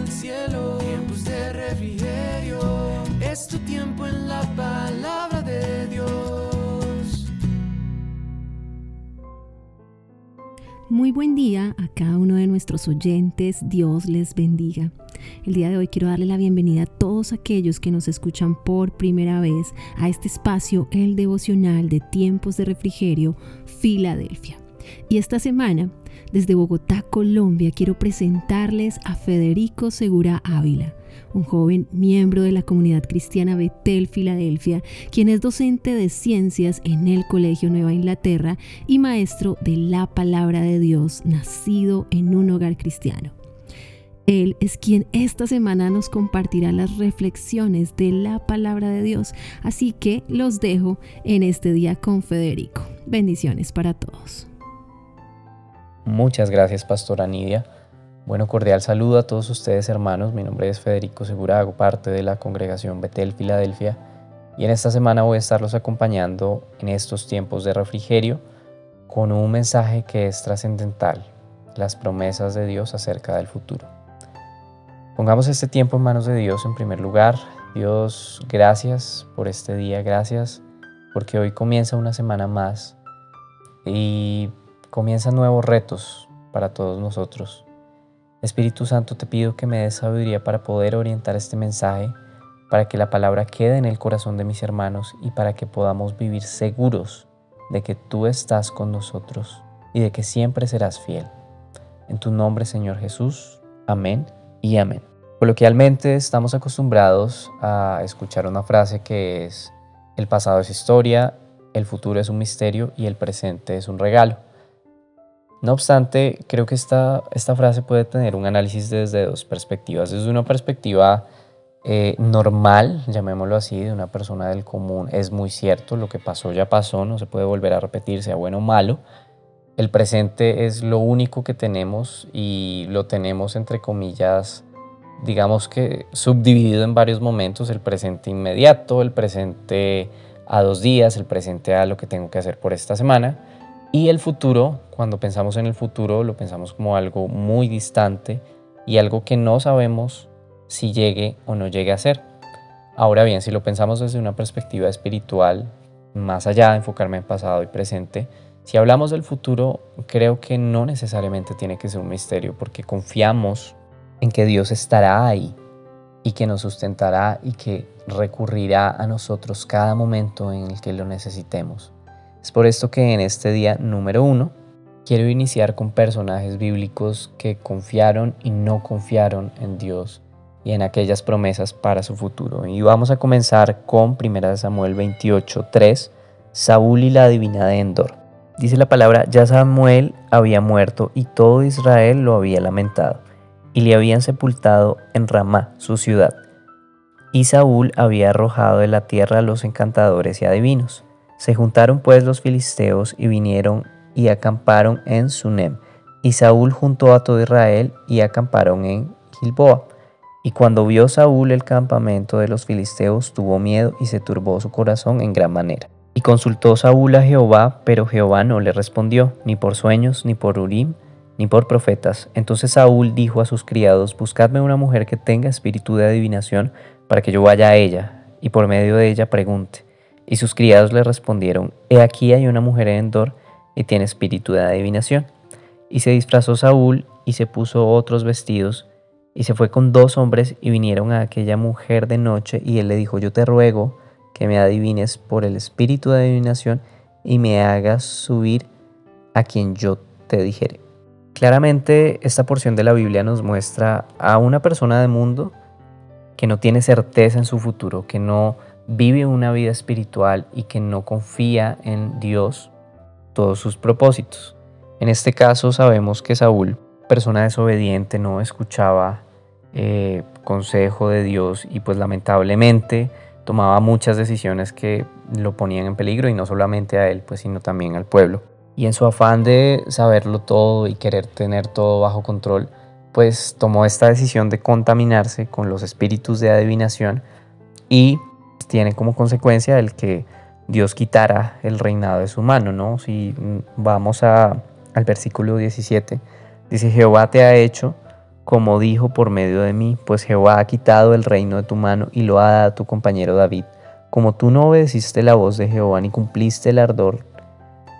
el cielo, tiempos de refrigerio. Es tu tiempo en la palabra de Dios. Muy buen día a cada uno de nuestros oyentes. Dios les bendiga. El día de hoy quiero darle la bienvenida a todos aquellos que nos escuchan por primera vez a este espacio, el devocional de tiempos de refrigerio, Filadelfia. Y esta semana, desde Bogotá, Colombia, quiero presentarles a Federico Segura Ávila, un joven miembro de la comunidad cristiana Betel Filadelfia, quien es docente de ciencias en el Colegio Nueva Inglaterra y maestro de la palabra de Dios, nacido en un hogar cristiano. Él es quien esta semana nos compartirá las reflexiones de la palabra de Dios, así que los dejo en este día con Federico. Bendiciones para todos. Muchas gracias, Pastora Nidia. Bueno, cordial saludo a todos ustedes, hermanos. Mi nombre es Federico Segura, hago parte de la congregación Betel Filadelfia y en esta semana voy a estarlos acompañando en estos tiempos de refrigerio con un mensaje que es trascendental, las promesas de Dios acerca del futuro. Pongamos este tiempo en manos de Dios en primer lugar. Dios, gracias por este día, gracias porque hoy comienza una semana más y comienzan nuevos retos para todos nosotros. Espíritu Santo, te pido que me des sabiduría para poder orientar este mensaje, para que la palabra quede en el corazón de mis hermanos y para que podamos vivir seguros de que tú estás con nosotros y de que siempre serás fiel. En tu nombre, Señor Jesús. Amén y amén. Coloquialmente estamos acostumbrados a escuchar una frase que es, el pasado es historia, el futuro es un misterio y el presente es un regalo. No obstante, creo que esta, esta frase puede tener un análisis desde dos perspectivas. Desde una perspectiva eh, normal, llamémoslo así, de una persona del común, es muy cierto, lo que pasó ya pasó, no se puede volver a repetir, sea bueno o malo. El presente es lo único que tenemos y lo tenemos entre comillas, digamos que subdividido en varios momentos, el presente inmediato, el presente a dos días, el presente a lo que tengo que hacer por esta semana y el futuro, cuando pensamos en el futuro, lo pensamos como algo muy distante y algo que no sabemos si llegue o no llegue a ser. Ahora bien, si lo pensamos desde una perspectiva espiritual, más allá de enfocarme en pasado y presente, si hablamos del futuro, creo que no necesariamente tiene que ser un misterio, porque confiamos en que Dios estará ahí y que nos sustentará y que recurrirá a nosotros cada momento en el que lo necesitemos. Es por esto que en este día número uno quiero iniciar con personajes bíblicos que confiaron y no confiaron en Dios y en aquellas promesas para su futuro. Y vamos a comenzar con 1 Samuel 28, 3, Saúl y la divina de Endor. Dice la palabra, ya Samuel había muerto y todo Israel lo había lamentado, y le habían sepultado en Ramá, su ciudad. Y Saúl había arrojado de la tierra a los encantadores y adivinos. Se juntaron pues los filisteos y vinieron y acamparon en Sunem. Y Saúl juntó a todo Israel y acamparon en Gilboa. Y cuando vio Saúl el campamento de los filisteos, tuvo miedo y se turbó su corazón en gran manera. Y consultó Saúl a Jehová, pero Jehová no le respondió, ni por sueños, ni por Urim, ni por profetas. Entonces Saúl dijo a sus criados, Buscadme una mujer que tenga espíritu de adivinación, para que yo vaya a ella, y por medio de ella pregunte. Y sus criados le respondieron, He aquí hay una mujer en Endor y tiene espíritu de adivinación. Y se disfrazó Saúl y se puso otros vestidos y se fue con dos hombres y vinieron a aquella mujer de noche y él le dijo, yo te ruego que me adivines por el espíritu de adivinación y me hagas subir a quien yo te dijere. Claramente esta porción de la Biblia nos muestra a una persona de mundo que no tiene certeza en su futuro, que no vive una vida espiritual y que no confía en Dios todos sus propósitos. En este caso sabemos que Saúl, persona desobediente, no escuchaba eh, consejo de Dios y pues lamentablemente tomaba muchas decisiones que lo ponían en peligro y no solamente a él, pues sino también al pueblo. Y en su afán de saberlo todo y querer tener todo bajo control, pues tomó esta decisión de contaminarse con los espíritus de adivinación y tiene como consecuencia el que Dios quitara el reinado de su mano, ¿no? Si vamos a, al versículo 17, dice, Jehová te ha hecho como dijo por medio de mí, pues Jehová ha quitado el reino de tu mano y lo ha dado a tu compañero David. Como tú no obedeciste la voz de Jehová ni cumpliste el ardor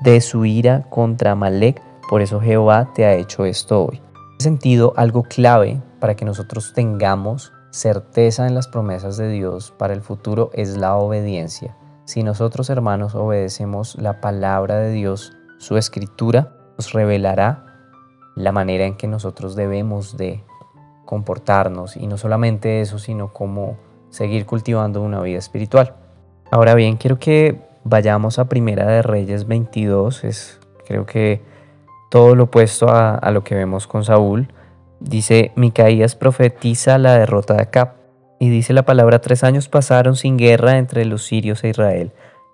de su ira contra Amalek, por eso Jehová te ha hecho esto hoy. En sentido, algo clave para que nosotros tengamos certeza en las promesas de Dios para el futuro es la obediencia. Si nosotros hermanos obedecemos la palabra de Dios, su escritura nos revelará la manera en que nosotros debemos de comportarnos y no solamente eso, sino cómo seguir cultivando una vida espiritual. Ahora bien, quiero que vayamos a Primera de Reyes 22, es creo que todo lo opuesto a, a lo que vemos con Saúl. Dice, Micaías profetiza la derrota de Acab. Y dice la palabra, tres años pasaron sin guerra entre los sirios e Israel.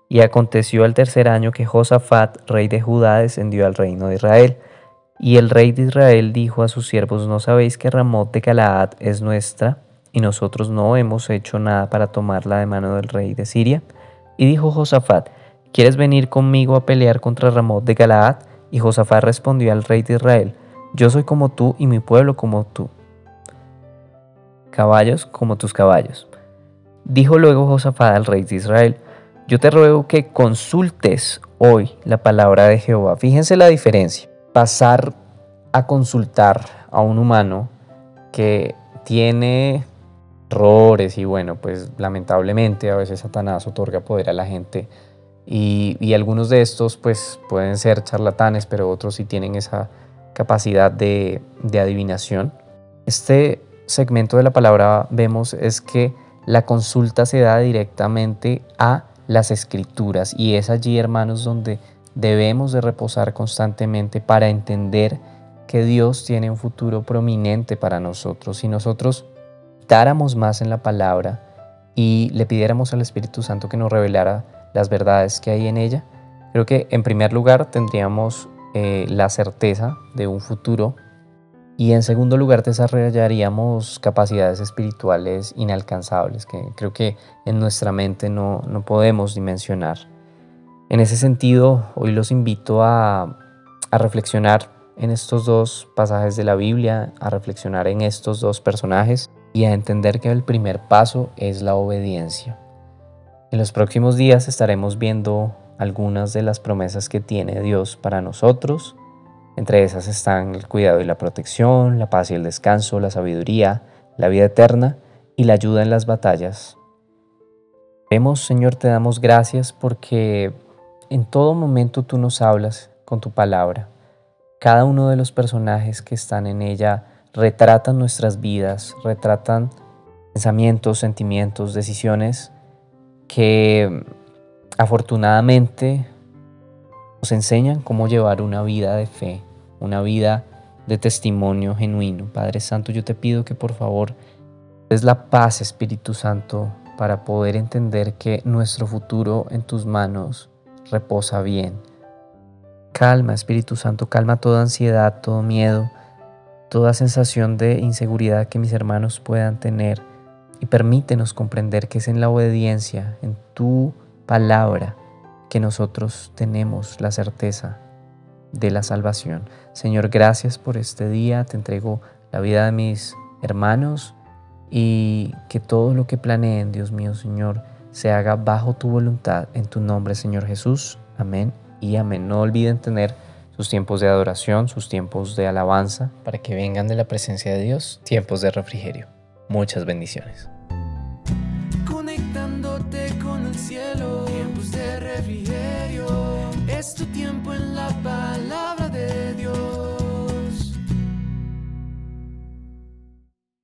Y aconteció al tercer año que Josafat, rey de Judá, descendió al reino de Israel. Y el rey de Israel dijo a sus siervos, ¿no sabéis que Ramot de Galaad es nuestra? Y nosotros no hemos hecho nada para tomarla de mano del rey de Siria. Y dijo Josafat, ¿quieres venir conmigo a pelear contra Ramot de Galaad? Y Josafat respondió al rey de Israel, yo soy como tú y mi pueblo como tú. Caballos como tus caballos. Dijo luego Josafat al rey de Israel, yo te ruego que consultes hoy la palabra de Jehová. Fíjense la diferencia. Pasar a consultar a un humano que tiene errores y bueno, pues lamentablemente a veces Satanás otorga poder a la gente y, y algunos de estos pues pueden ser charlatanes, pero otros sí tienen esa capacidad de, adivinación. Este segmento de la palabra vemos es que la consulta se da directamente a las escrituras y es allí, hermanos, donde debemos de reposar constantemente para entender que Dios tiene un futuro prominente para nosotros. Si nosotros dáramos más en la palabra y le pidiéramos al Espíritu Santo que nos revelara las verdades que hay en ella, creo que en primer lugar tendríamos eh, la certeza de un futuro y en segundo lugar desarrollaríamos capacidades espirituales inalcanzables que creo que en nuestra mente no, no podemos dimensionar. En ese sentido, hoy los invito a, a reflexionar en estos dos pasajes de la Biblia, a reflexionar en estos dos personajes y a entender que el primer paso es la obediencia. En los próximos días estaremos viendo algunas de las promesas que tiene Dios para nosotros. Entre esas están el cuidado y la protección, la paz y el descanso, la sabiduría, la vida eterna y la ayuda en las batallas. Vemos, Señor, te damos gracias porque en todo momento tú nos hablas con tu palabra. Cada uno de los personajes que están en ella retratan nuestras vidas, retratan pensamientos, sentimientos, decisiones que afortunadamente nos enseñan cómo llevar una vida de fe, una vida de testimonio genuino. Padre Santo, yo te pido que por favor des la paz, Espíritu Santo, para poder entender que nuestro futuro en tus manos reposa bien. Calma, Espíritu Santo, calma toda ansiedad, todo miedo, toda sensación de inseguridad que mis hermanos puedan tener y permítenos comprender que es en la obediencia, en tu palabra que nosotros tenemos la certeza de la salvación. Señor, gracias por este día. Te entrego la vida de mis hermanos y que todo lo que planeen, Dios mío, Señor, se haga bajo tu voluntad. En tu nombre, Señor Jesús. Amén y amén. No olviden tener sus tiempos de adoración, sus tiempos de alabanza, para que vengan de la presencia de Dios, tiempos de refrigerio. Muchas bendiciones.